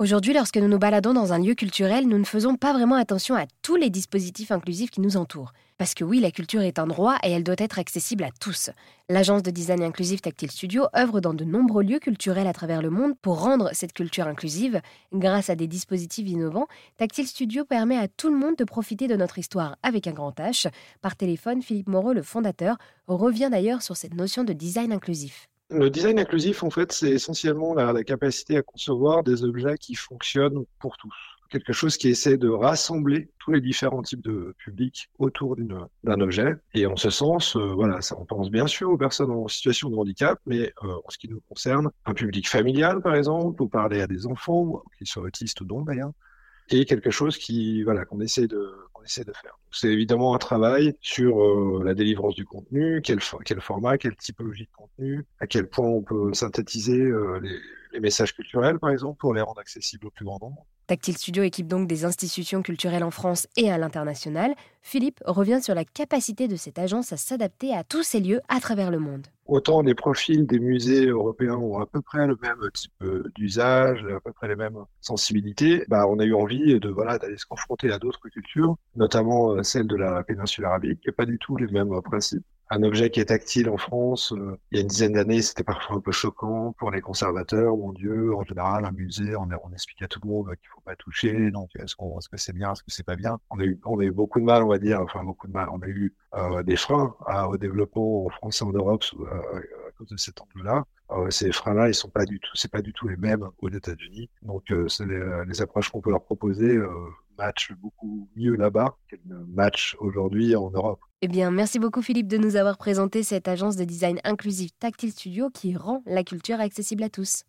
Aujourd'hui, lorsque nous nous baladons dans un lieu culturel, nous ne faisons pas vraiment attention à tous les dispositifs inclusifs qui nous entourent. Parce que oui, la culture est un droit et elle doit être accessible à tous. L'agence de design inclusif Tactile Studio œuvre dans de nombreux lieux culturels à travers le monde pour rendre cette culture inclusive. Grâce à des dispositifs innovants, Tactile Studio permet à tout le monde de profiter de notre histoire avec un grand H. Par téléphone, Philippe Moreau, le fondateur, revient d'ailleurs sur cette notion de design inclusif. Le design inclusif, en fait, c'est essentiellement la, capacité à concevoir des objets qui fonctionnent pour tous. Quelque chose qui essaie de rassembler tous les différents types de publics autour d'un objet. Et en ce sens, euh, voilà, ça, on pense bien sûr aux personnes en situation de handicap, mais euh, en ce qui nous concerne, un public familial, par exemple, ou parler à des enfants, qu'ils soient autistes ou non d'ailleurs, et quelque chose qui, voilà, qu'on essaie de, C'est évidemment un travail sur euh, la délivrance du contenu, quel, quel format, quelle typologie de contenu, à quel point on peut synthétiser euh, les, les messages culturels, par exemple, pour les rendre accessibles au plus grand nombre. Tactile Studio équipe donc des institutions culturelles en France et à l'international. Philippe revient sur la capacité de cette agence à s'adapter à tous ces lieux à travers le monde. Autant les profils des musées européens ont à peu près le même type euh, d'usage, à peu près les mêmes sensibilités, bah, on a eu envie de voilà d'aller se confronter à d'autres cultures, notamment euh, celle de la péninsule arabique, qui n'a pas du tout les mêmes principes un objet qui est tactile en France, euh, il y a une dizaine d'années, c'était parfois un peu choquant pour les conservateurs. Mon Dieu, en général, un musée, on, explique à tout le monde qu'il faut pas toucher. Donc, est-ce qu'on, est-ce que c'est bien, est-ce que c'est pas bien? On a eu, on a eu beaucoup de mal, on va dire, enfin beaucoup de mal. On a eu euh, des freins au développement en France et en Europe euh, à cause de cet angle-là. ces freins-là, ils sont pas du tout, c'est pas du tout les mêmes aux États-Unis. Donc, les, approches qu'on peut leur proposer matchent beaucoup mieux là-bas qu'elles ne matchent aujourd'hui en Europe. Eh bien, merci beaucoup Philippe de nous avoir présenté cette agence de design inclusif Tactile Studio qui rend la culture accessible à tous.